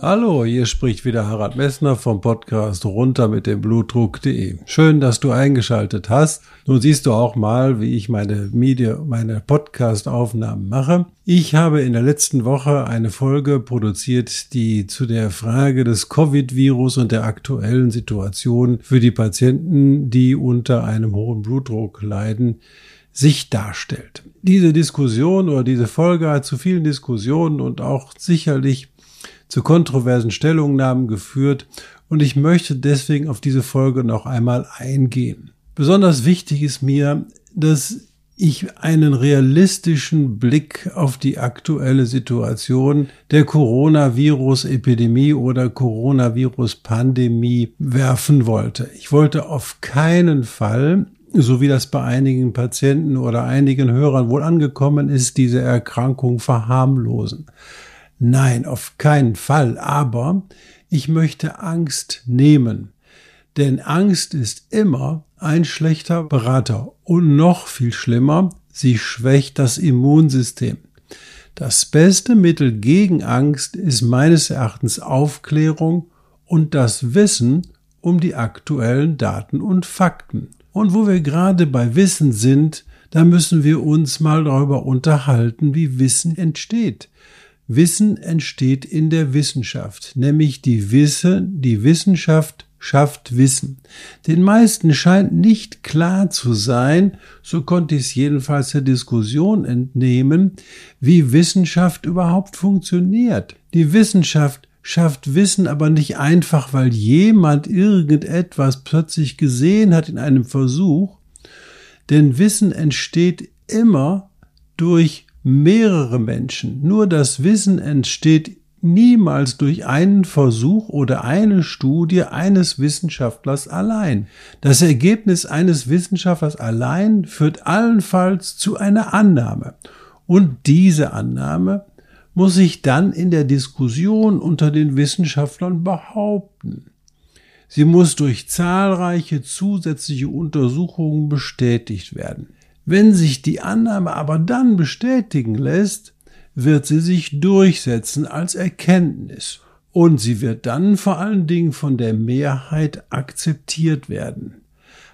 Hallo, hier spricht wieder Harald Messner vom Podcast runter mit dem Blutdruck.de. Schön, dass du eingeschaltet hast. Nun siehst du auch mal, wie ich meine Media, meine Podcast-Aufnahmen mache. Ich habe in der letzten Woche eine Folge produziert, die zu der Frage des Covid-Virus und der aktuellen Situation für die Patienten, die unter einem hohen Blutdruck leiden, sich darstellt. Diese Diskussion oder diese Folge hat zu vielen Diskussionen und auch sicherlich zu kontroversen Stellungnahmen geführt und ich möchte deswegen auf diese Folge noch einmal eingehen. Besonders wichtig ist mir, dass ich einen realistischen Blick auf die aktuelle Situation der Coronavirus-Epidemie oder Coronavirus-Pandemie werfen wollte. Ich wollte auf keinen Fall, so wie das bei einigen Patienten oder einigen Hörern wohl angekommen ist, diese Erkrankung verharmlosen. Nein, auf keinen Fall. Aber ich möchte Angst nehmen. Denn Angst ist immer ein schlechter Berater. Und noch viel schlimmer, sie schwächt das Immunsystem. Das beste Mittel gegen Angst ist meines Erachtens Aufklärung und das Wissen um die aktuellen Daten und Fakten. Und wo wir gerade bei Wissen sind, da müssen wir uns mal darüber unterhalten, wie Wissen entsteht. Wissen entsteht in der Wissenschaft, nämlich die Wisse, die Wissenschaft schafft Wissen. Den meisten scheint nicht klar zu sein, so konnte ich es jedenfalls der Diskussion entnehmen, wie Wissenschaft überhaupt funktioniert. Die Wissenschaft schafft Wissen aber nicht einfach, weil jemand irgendetwas plötzlich gesehen hat in einem Versuch, denn Wissen entsteht immer durch mehrere Menschen. Nur das Wissen entsteht niemals durch einen Versuch oder eine Studie eines Wissenschaftlers allein. Das Ergebnis eines Wissenschaftlers allein führt allenfalls zu einer Annahme. Und diese Annahme muss sich dann in der Diskussion unter den Wissenschaftlern behaupten. Sie muss durch zahlreiche zusätzliche Untersuchungen bestätigt werden. Wenn sich die Annahme aber dann bestätigen lässt, wird sie sich durchsetzen als Erkenntnis und sie wird dann vor allen Dingen von der Mehrheit akzeptiert werden.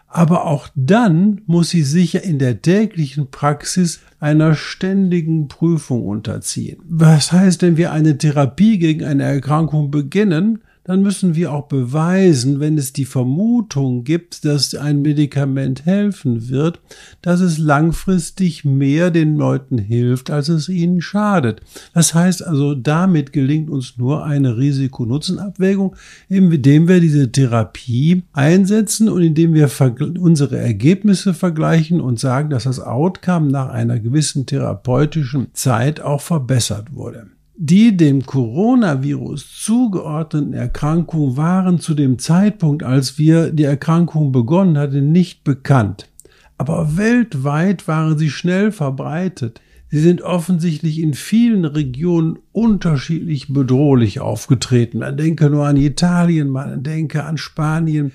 Aber auch dann muss sie sicher in der täglichen Praxis einer ständigen Prüfung unterziehen. Was heißt, wenn wir eine Therapie gegen eine Erkrankung beginnen, dann müssen wir auch beweisen, wenn es die Vermutung gibt, dass ein Medikament helfen wird, dass es langfristig mehr den Leuten hilft, als es ihnen schadet. Das heißt also, damit gelingt uns nur eine Risiko-Nutzen-Abwägung, indem wir diese Therapie einsetzen und indem wir unsere Ergebnisse vergleichen und sagen, dass das Outcome nach einer gewissen therapeutischen Zeit auch verbessert wurde. Die dem Coronavirus zugeordneten Erkrankungen waren zu dem Zeitpunkt, als wir die Erkrankung begonnen hatten, nicht bekannt. Aber weltweit waren sie schnell verbreitet. Sie sind offensichtlich in vielen Regionen unterschiedlich bedrohlich aufgetreten. Man denke nur an Italien, man denke an Spanien.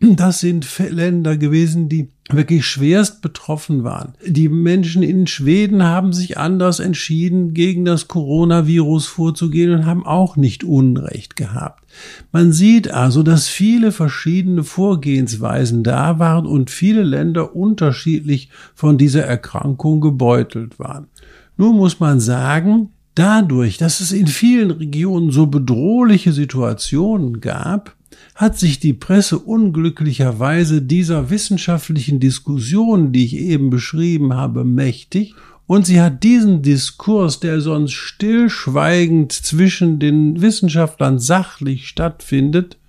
Das sind Länder gewesen, die wirklich schwerst betroffen waren. Die Menschen in Schweden haben sich anders entschieden, gegen das Coronavirus vorzugehen und haben auch nicht Unrecht gehabt. Man sieht also, dass viele verschiedene Vorgehensweisen da waren und viele Länder unterschiedlich von dieser Erkrankung gebeutelt waren. Nur muss man sagen, dadurch, dass es in vielen Regionen so bedrohliche Situationen gab, hat sich die Presse unglücklicherweise dieser wissenschaftlichen Diskussion, die ich eben beschrieben habe, mächtig. Und sie hat diesen Diskurs, der sonst stillschweigend zwischen den Wissenschaftlern sachlich stattfindet,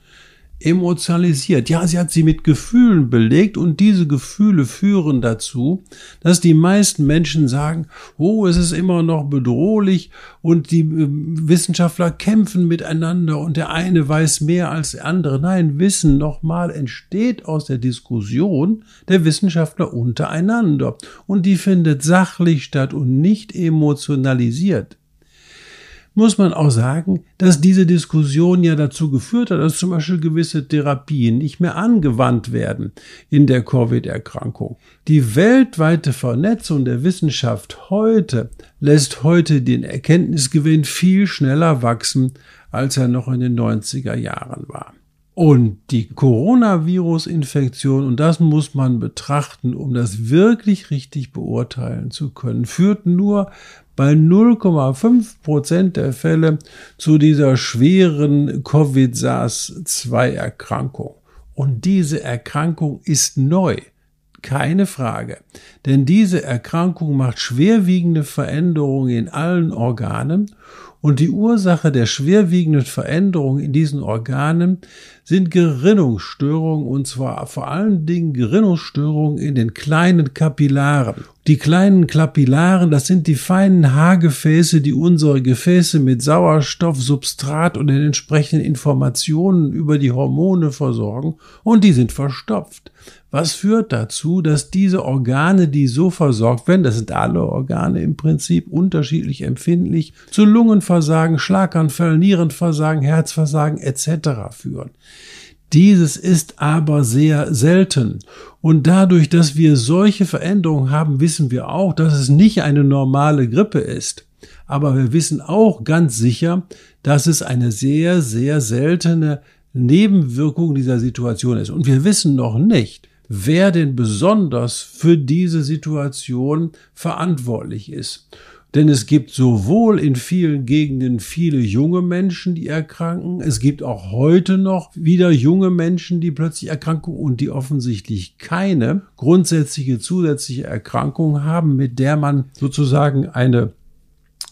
emotionalisiert. Ja, sie hat sie mit Gefühlen belegt und diese Gefühle führen dazu, dass die meisten Menschen sagen, oh, es ist immer noch bedrohlich und die äh, Wissenschaftler kämpfen miteinander und der eine weiß mehr als der andere. Nein, Wissen nochmal entsteht aus der Diskussion der Wissenschaftler untereinander und die findet sachlich statt und nicht emotionalisiert muss man auch sagen, dass diese Diskussion ja dazu geführt hat, dass zum Beispiel gewisse Therapien nicht mehr angewandt werden in der Covid-Erkrankung. Die weltweite Vernetzung der Wissenschaft heute lässt heute den Erkenntnisgewinn viel schneller wachsen, als er noch in den 90er Jahren war. Und die Coronavirus-Infektion, und das muss man betrachten, um das wirklich richtig beurteilen zu können, führt nur bei 0,5 Prozent der Fälle zu dieser schweren Covid-SARS-2-Erkrankung. Und diese Erkrankung ist neu. Keine Frage. Denn diese Erkrankung macht schwerwiegende Veränderungen in allen Organen und die Ursache der schwerwiegenden Veränderungen in diesen Organen sind Gerinnungsstörungen und zwar vor allen Dingen Gerinnungsstörungen in den kleinen Kapillaren. Die kleinen Kapillaren, das sind die feinen Haargefäße, die unsere Gefäße mit Sauerstoff, Substrat und den entsprechenden Informationen über die Hormone versorgen und die sind verstopft. Was führt dazu, dass diese Organe, die so versorgt werden, das sind alle Organe im Prinzip unterschiedlich empfindlich, zu Lungenversagen, Schlaganfall, Nierenversagen, Herzversagen etc. führen. Dieses ist aber sehr selten. Und dadurch, dass wir solche Veränderungen haben, wissen wir auch, dass es nicht eine normale Grippe ist. Aber wir wissen auch ganz sicher, dass es eine sehr, sehr seltene Nebenwirkung dieser Situation ist. Und wir wissen noch nicht, wer denn besonders für diese Situation verantwortlich ist. Denn es gibt sowohl in vielen Gegenden viele junge Menschen, die erkranken. Es gibt auch heute noch wieder junge Menschen, die plötzlich erkranken und die offensichtlich keine grundsätzliche zusätzliche Erkrankung haben, mit der man sozusagen eine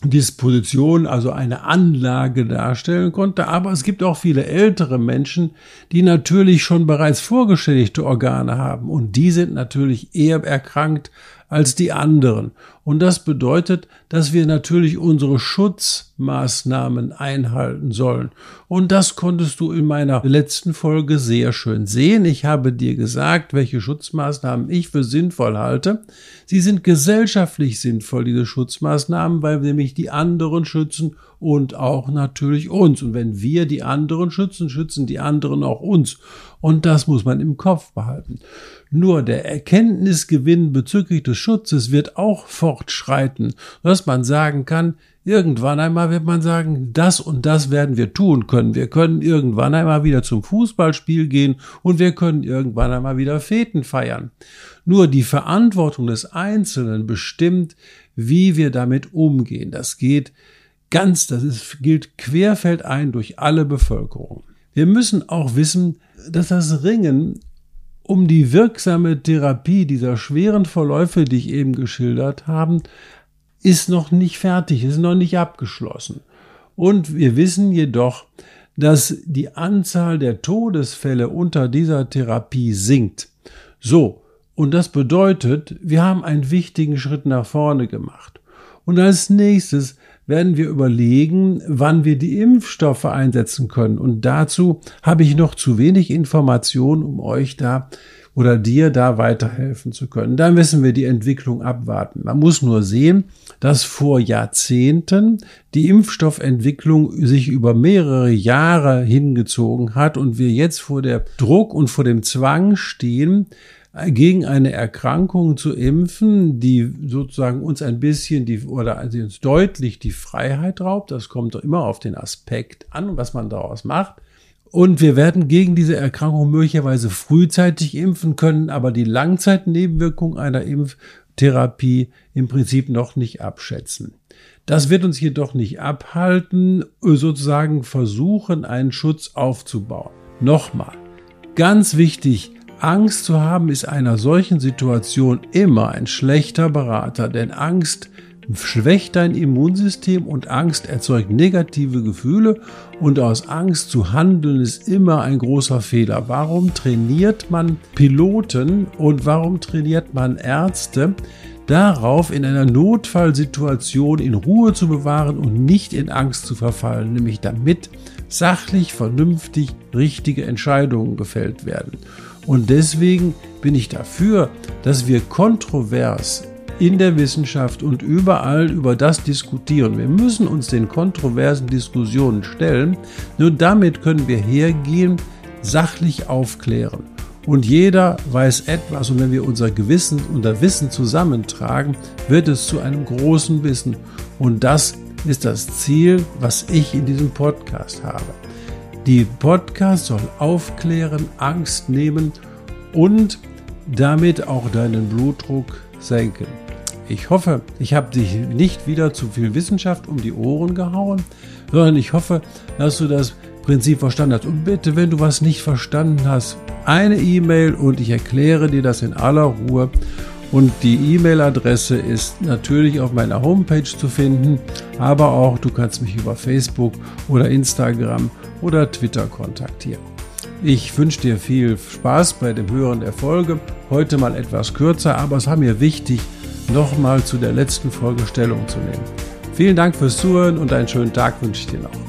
Disposition, also eine Anlage darstellen konnte. Aber es gibt auch viele ältere Menschen, die natürlich schon bereits vorgeschädigte Organe haben und die sind natürlich eher erkrankt als die anderen. Und das bedeutet, dass wir natürlich unsere Schutzmaßnahmen einhalten sollen. Und das konntest du in meiner letzten Folge sehr schön sehen. Ich habe dir gesagt, welche Schutzmaßnahmen ich für sinnvoll halte. Sie sind gesellschaftlich sinnvoll, diese Schutzmaßnahmen, weil nämlich die anderen schützen und auch natürlich uns. Und wenn wir die anderen schützen, schützen die anderen auch uns. Und das muss man im Kopf behalten. Nur der Erkenntnisgewinn bezüglich des Schutzes wird auch fortschreiten, dass man sagen kann, irgendwann einmal wird man sagen, das und das werden wir tun können. Wir können irgendwann einmal wieder zum Fußballspiel gehen und wir können irgendwann einmal wieder Feten feiern. Nur die Verantwortung des Einzelnen bestimmt, wie wir damit umgehen. Das geht ganz, das ist, gilt querfeldein durch alle Bevölkerung. Wir müssen auch wissen, dass das Ringen um die wirksame Therapie dieser schweren Verläufe, die ich eben geschildert habe, ist noch nicht fertig, ist noch nicht abgeschlossen. Und wir wissen jedoch, dass die Anzahl der Todesfälle unter dieser Therapie sinkt. So, und das bedeutet, wir haben einen wichtigen Schritt nach vorne gemacht. Und als nächstes werden wir überlegen, wann wir die Impfstoffe einsetzen können. Und dazu habe ich noch zu wenig Informationen, um euch da oder dir da weiterhelfen zu können. Da müssen wir die Entwicklung abwarten. Man muss nur sehen, dass vor Jahrzehnten die Impfstoffentwicklung sich über mehrere Jahre hingezogen hat und wir jetzt vor der Druck und vor dem Zwang stehen, gegen eine Erkrankung zu impfen, die sozusagen uns ein bisschen die oder also uns deutlich die Freiheit raubt. Das kommt doch immer auf den Aspekt an, was man daraus macht. Und wir werden gegen diese Erkrankung möglicherweise frühzeitig impfen können, aber die Langzeitnebenwirkung einer Impftherapie im Prinzip noch nicht abschätzen. Das wird uns jedoch nicht abhalten, sozusagen versuchen, einen Schutz aufzubauen. Nochmal, ganz wichtig, Angst zu haben ist einer solchen Situation immer ein schlechter Berater, denn Angst schwächt dein Immunsystem und Angst erzeugt negative Gefühle und aus Angst zu handeln ist immer ein großer Fehler. Warum trainiert man Piloten und warum trainiert man Ärzte? darauf, in einer Notfallsituation in Ruhe zu bewahren und nicht in Angst zu verfallen, nämlich damit sachlich, vernünftig richtige Entscheidungen gefällt werden. Und deswegen bin ich dafür, dass wir kontrovers in der Wissenschaft und überall über das diskutieren. Wir müssen uns den kontroversen Diskussionen stellen. Nur damit können wir hergehen, sachlich aufklären. Und jeder weiß etwas. Und wenn wir unser Gewissen, unser Wissen zusammentragen, wird es zu einem großen Wissen. Und das ist das Ziel, was ich in diesem Podcast habe. Die Podcast soll aufklären, Angst nehmen und damit auch deinen Blutdruck senken. Ich hoffe, ich habe dich nicht wieder zu viel Wissenschaft um die Ohren gehauen, sondern ich hoffe, dass du das Prinzip verstanden hast. Und bitte, wenn du was nicht verstanden hast, eine E-Mail und ich erkläre dir das in aller Ruhe. Und die E-Mail-Adresse ist natürlich auf meiner Homepage zu finden, aber auch du kannst mich über Facebook oder Instagram oder Twitter kontaktieren. Ich wünsche dir viel Spaß bei dem Hören der Folge. Heute mal etwas kürzer, aber es war mir wichtig, nochmal zu der letzten Folge Stellung zu nehmen. Vielen Dank fürs Zuhören und einen schönen Tag wünsche ich dir noch.